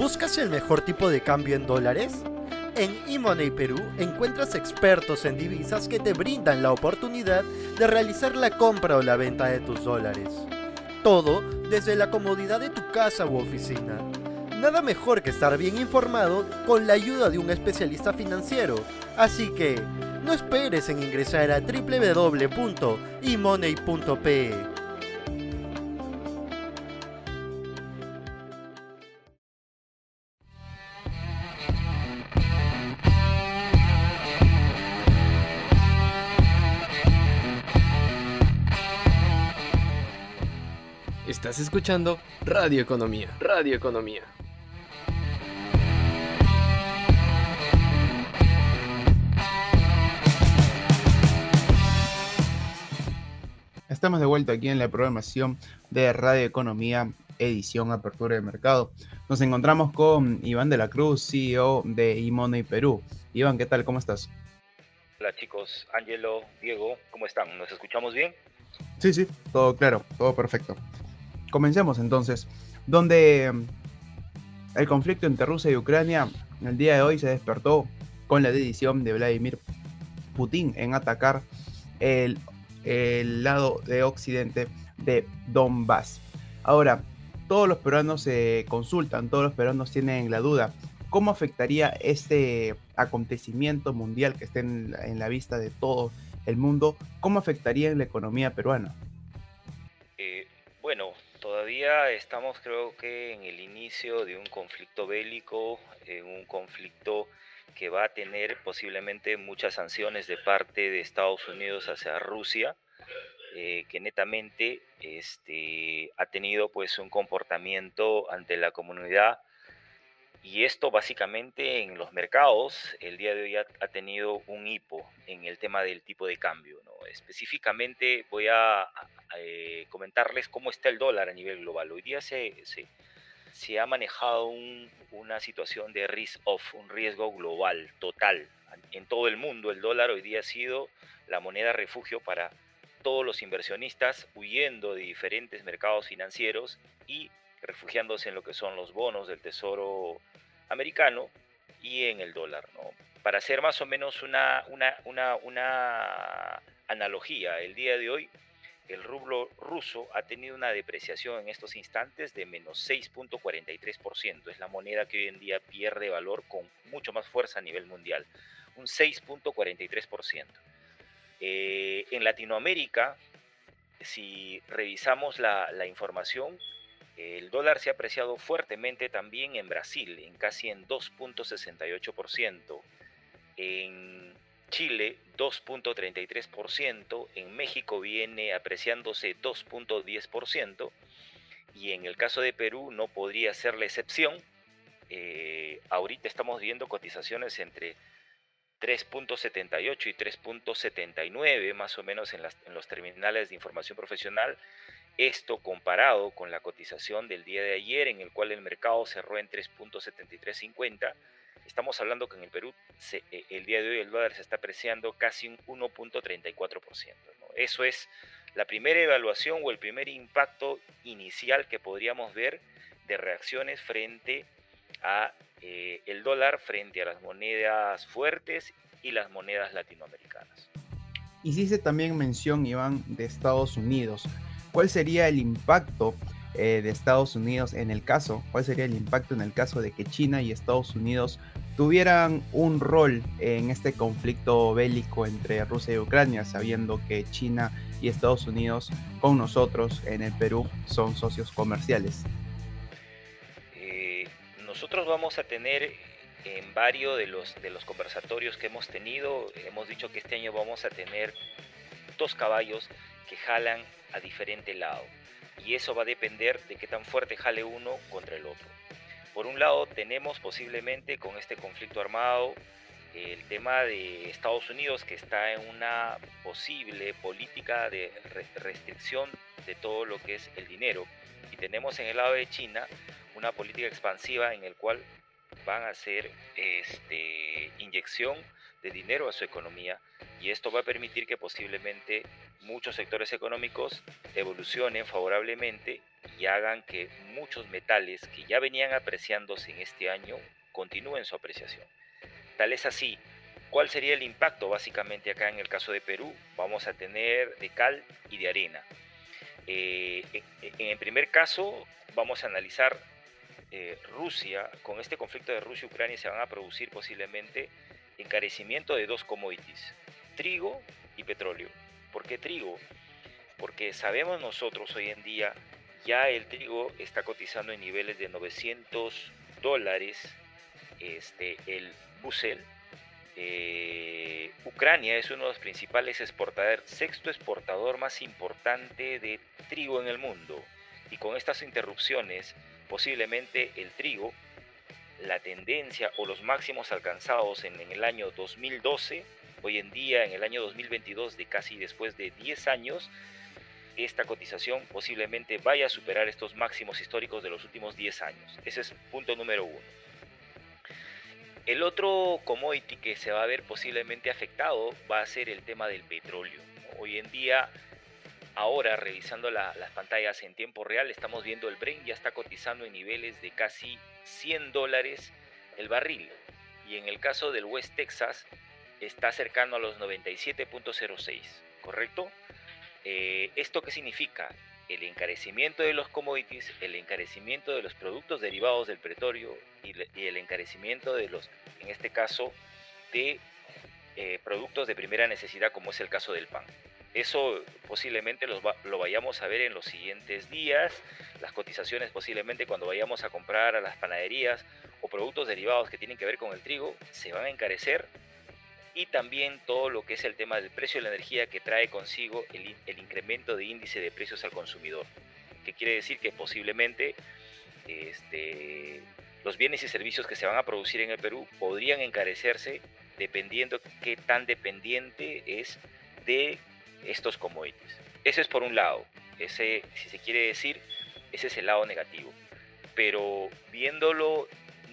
¿Buscas el mejor tipo de cambio en dólares? En eMoney Perú encuentras expertos en divisas que te brindan la oportunidad de realizar la compra o la venta de tus dólares. Todo desde la comodidad de tu casa u oficina. Nada mejor que estar bien informado con la ayuda de un especialista financiero. Así que, no esperes en ingresar a www.emoney.pe. Estás escuchando Radio Economía. Radio Economía. Estamos de vuelta aquí en la programación de Radio Economía, edición Apertura de Mercado. Nos encontramos con Iván de la Cruz, CEO de eMoney Perú. Iván, ¿qué tal? ¿Cómo estás? Hola chicos, Angelo, Diego, ¿cómo están? ¿Nos escuchamos bien? Sí, sí, todo claro, todo perfecto. Comencemos entonces, donde mm, el conflicto entre Rusia y Ucrania el día de hoy se despertó con la decisión de Vladimir Putin en atacar el, lado de occidente de Donbass. Ahora, todos los peruanos se consultan, todos los peruanos tienen la duda. ¿Cómo afectaría este acontecimiento mundial que esté en la vista de todo el mundo? ¿Cómo afectaría en la economía peruana? Todavía estamos creo que en el inicio de un conflicto bélico, en un conflicto que va a tener posiblemente muchas sanciones de parte de Estados Unidos hacia Rusia, eh, que netamente este, ha tenido pues un comportamiento ante la comunidad y esto básicamente en los mercados el día de hoy ha, tenido un hipo en el tema del tipo de cambio. Específicamente voy a, eh, comentarles cómo está el dólar a nivel global. Hoy día se, se, ha manejado una situación de risk off, un riesgo global, total. En todo el mundo el dólar hoy día ha sido la moneda refugio para todos los inversionistas huyendo de diferentes mercados financieros y refugiándose en lo que son los bonos del Tesoro americano y en el dólar. ¿no? Para hacer más o menos una, una, una, analogía, el día de hoy el rublo ruso ha tenido una depreciación en estos instantes de menos 6.43%. Es la moneda que hoy en día pierde valor con mucho más fuerza a nivel mundial. Un 6.43%. Eh, en Latinoamérica, si revisamos la información, el dólar se ha apreciado fuertemente también en Brasil, en casi en 2.68%, en Chile 2.33%, en México viene apreciándose 2.10% y en el caso de Perú no podría ser la excepción. Eh, ahorita estamos viendo cotizaciones entre 3.78 y 3.79 más o menos en, los terminales de información profesional esto comparado con la cotización del día de ayer, en el cual el mercado cerró en 3.7350, estamos hablando que en el Perú eh, el día de hoy el dólar se está apreciando casi un 1.34%. Eso es la primera evaluación o el primer impacto inicial que podríamos ver de reacciones frente a eh, el dólar frente a las monedas fuertes y las monedas latinoamericanas. Hiciste también mención, Iván, de Estados Unidos. ¿Cuál sería el impacto eh, de Estados Unidos en el caso? ¿Cuál sería el impacto en el caso de que China y Estados Unidos tuvieran un rol en este conflicto bélico entre Rusia y Ucrania, sabiendo que China y Estados Unidos con nosotros en el Perú son socios comerciales? Nosotros vamos a tener en varios de los, de los conversatorios que hemos tenido, hemos dicho que este año vamos a tener dos caballos que jalan a diferente lado. Y eso va a depender de qué tan fuerte jale uno contra el otro. Por un lado, tenemos posiblemente con este conflicto armado el tema de Estados Unidos que está en una posible política de restricción de todo lo que es el dinero. Y tenemos en el lado de China una política expansiva en el cual van a hacer este, inyección de dinero a su economía y esto va a permitir que posiblemente muchos sectores económicos evolucionen favorablemente y hagan que muchos metales que ya venían apreciándose en este año continúen su apreciación. Tal es así, ¿cuál sería el impacto básicamente acá en el caso de Perú? Vamos a tener de cal y de arena. Eh, en el primer caso vamos a analizar eh, Rusia, con este conflicto de Rusia y Ucrania se van a producir posiblemente encarecimiento de dos commodities, trigo y petróleo. ¿Por qué trigo? Porque sabemos nosotros hoy en día ya el trigo está cotizando en niveles de 900 dólares este, el bucel. Eh, Ucrania es uno de los principales exportadores, sexto exportador más importante de trigo en el mundo. Y con estas interrupciones, posiblemente el trigo, la tendencia o los máximos alcanzados en, el año 2012, hoy en día en el año 2022, de casi después de 10 años, esta cotización posiblemente vaya a superar estos máximos históricos de los últimos 10 años. Ese es punto número uno. El otro commodity que se va a ver posiblemente afectado va a ser el tema del petróleo. Hoy en día, ahora revisando las pantallas en tiempo real, estamos viendo el Brent ya está cotizando en niveles de casi 100 dólares el barril. Y en el caso del West Texas está cercano a los 97.06, ¿correcto? Eh, ¿Esto qué significa? El encarecimiento de los commodities, el encarecimiento de los productos derivados del petróleo y, el encarecimiento de los, en este caso, de eh, productos de primera necesidad como es el caso del pan. Eso posiblemente lo vayamos a ver en los siguientes días, las cotizaciones posiblemente cuando vayamos a comprar a las panaderías o productos derivados que tienen que ver con el trigo se van a encarecer. Y también todo lo que es el tema del precio de la energía que trae consigo el, incremento de índice de precios al consumidor, que quiere decir que posiblemente este, los bienes y servicios que se van a producir en el Perú podrían encarecerse dependiendo qué tan dependiente es de estos commodities. Ese es por un lado, ese, si se quiere decir, ese es el lado negativo. Pero viéndolo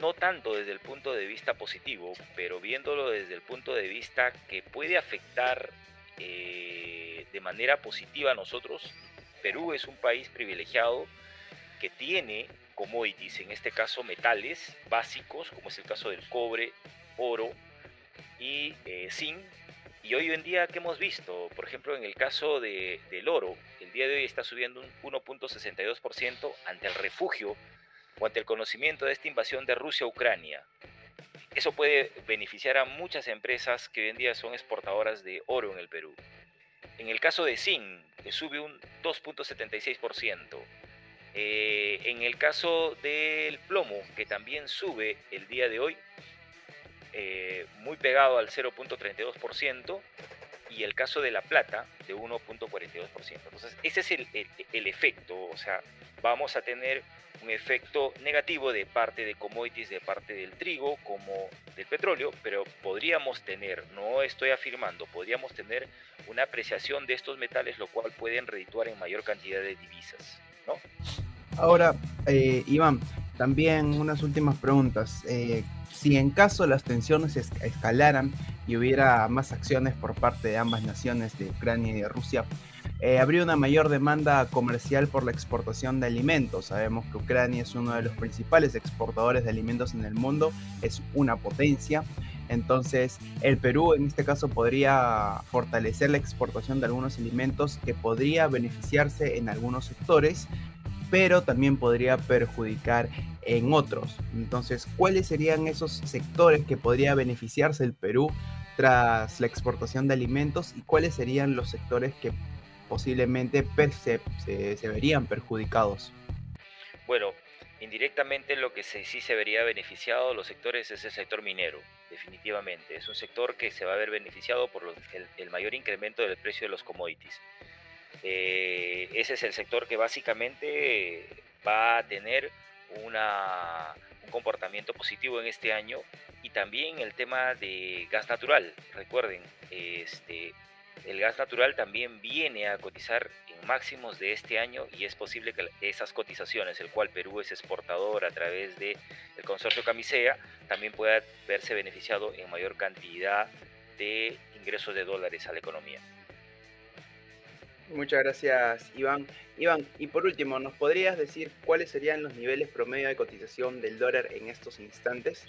no tanto desde el punto de vista positivo, pero viéndolo desde el punto de vista que puede afectar eh, de manera positiva a nosotros, Perú es un país privilegiado que tiene commodities, en este caso metales básicos, como es el caso del cobre, oro y eh, zinc. Y hoy en día, ¿qué hemos visto? Por ejemplo, en el caso de, del oro, el día de hoy está subiendo un 1.62% ante el refugio o ante el conocimiento de esta invasión de Rusia a Ucrania. Eso puede beneficiar a muchas empresas que hoy en día son exportadoras de oro en el Perú. En el caso de zinc, que sube un 2.76%. Eh, en el caso del plomo, que también sube el día de hoy, eh, muy pegado al 0.32%, y el caso de la plata de 1.42%. Entonces, ese es el, el, efecto, o sea, vamos a tener un efecto negativo de parte de commodities, de parte del trigo como del petróleo, pero podríamos tener, no estoy afirmando, podríamos tener una apreciación de estos metales, lo cual pueden redituar en mayor cantidad de divisas, ¿no? Ahora, eh, Iván, también unas últimas preguntas. Eh, si en caso las tensiones escalaran y hubiera más acciones por parte de ambas naciones, de Ucrania y de Rusia, eh, habría una mayor demanda comercial por la exportación de alimentos. Sabemos que Ucrania es uno de los principales exportadores de alimentos en el mundo, es una potencia. Entonces, el Perú en este caso podría fortalecer la exportación de algunos alimentos que podría beneficiarse en algunos sectores, pero también podría perjudicar en otros. Entonces, ¿cuáles serían esos sectores que podría beneficiarse el Perú tras la exportación de alimentos y cuáles serían los sectores que posiblemente se, verían perjudicados? Bueno, indirectamente lo que sí se vería beneficiado los sectores es el sector minero, definitivamente. Es un sector que se va a ver beneficiado por el, mayor incremento del precio de los commodities. Eh, ese es el sector que básicamente va a tener un comportamiento positivo en este año y también el tema de gas natural. Recuerden, este, el gas natural también viene a cotizar en máximos de este año y es posible que esas cotizaciones, el cual Perú es exportador a través del el consorcio Camisea, también pueda verse beneficiado en mayor cantidad de ingresos de dólares a la economía. Muchas gracias, Iván. Iván, y por último, ¿nos podrías decir cuáles serían los niveles promedio de cotización del dólar en estos instantes?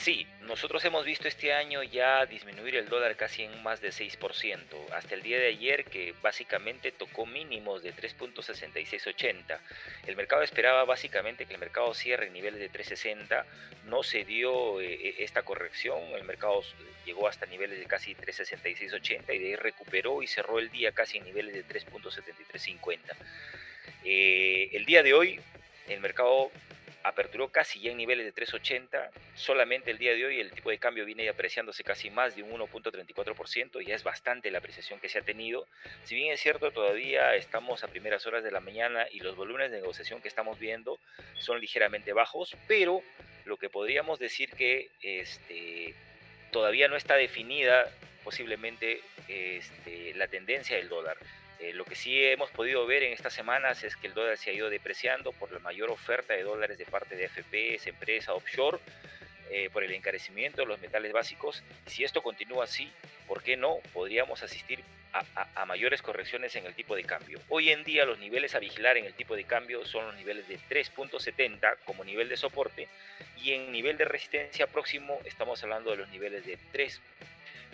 Sí, nosotros hemos visto este año ya disminuir el dólar casi en más de 6%, hasta el día de ayer que básicamente tocó mínimos de 3.6680. El mercado esperaba básicamente que el mercado cierre en niveles de 3.60, no se dio eh, eh, esta corrección, el mercado llegó hasta niveles de casi 3.6680 y de ahí recuperó y cerró el día casi en niveles de 3.7350. Eh, el día de hoy el mercado aperturó casi ya en niveles de 3.80, solamente el día de hoy el tipo de cambio viene apreciándose casi más de un 1.34%, ya es bastante la apreciación que se ha tenido. Si bien es cierto, todavía estamos a primeras horas de la mañana y los volúmenes de negociación que estamos viendo son ligeramente bajos, pero lo que podríamos decir que este, todavía no está definida posiblemente este, la tendencia del dólar. Eh, lo que sí hemos podido ver en estas semanas es que el dólar se ha ido depreciando por la mayor oferta de dólares de parte de FPS, empresa offshore, eh, por el encarecimiento de los metales básicos. Si esto continúa así, ¿por qué no? Podríamos asistir a, mayores correcciones en el tipo de cambio. Hoy en día los niveles a vigilar en el tipo de cambio son los niveles de 3.70 como nivel de soporte y en nivel de resistencia próximo estamos hablando de los niveles de 3.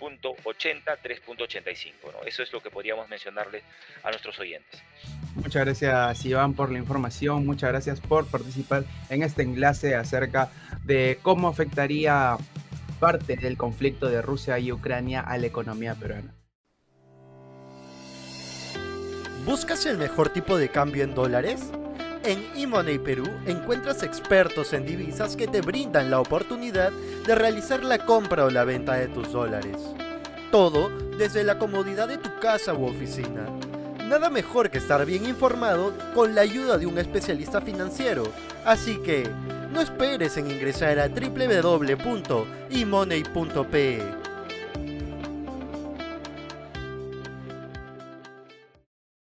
3.80, 3.85. ¿no? Eso es lo que podríamos mencionarle a nuestros oyentes. Muchas gracias Iván por la información, muchas gracias por participar en este enlace acerca de cómo afectaría parte del conflicto de Rusia y Ucrania a la economía peruana. ¿Buscas el mejor tipo de cambio en dólares? En eMoney Perú encuentras expertos en divisas que te brindan la oportunidad de realizar la compra o la venta de tus dólares. Todo desde la comodidad de tu casa u oficina. Nada mejor que estar bien informado con la ayuda de un especialista financiero. Así que, no esperes en ingresar a www.emoney.pe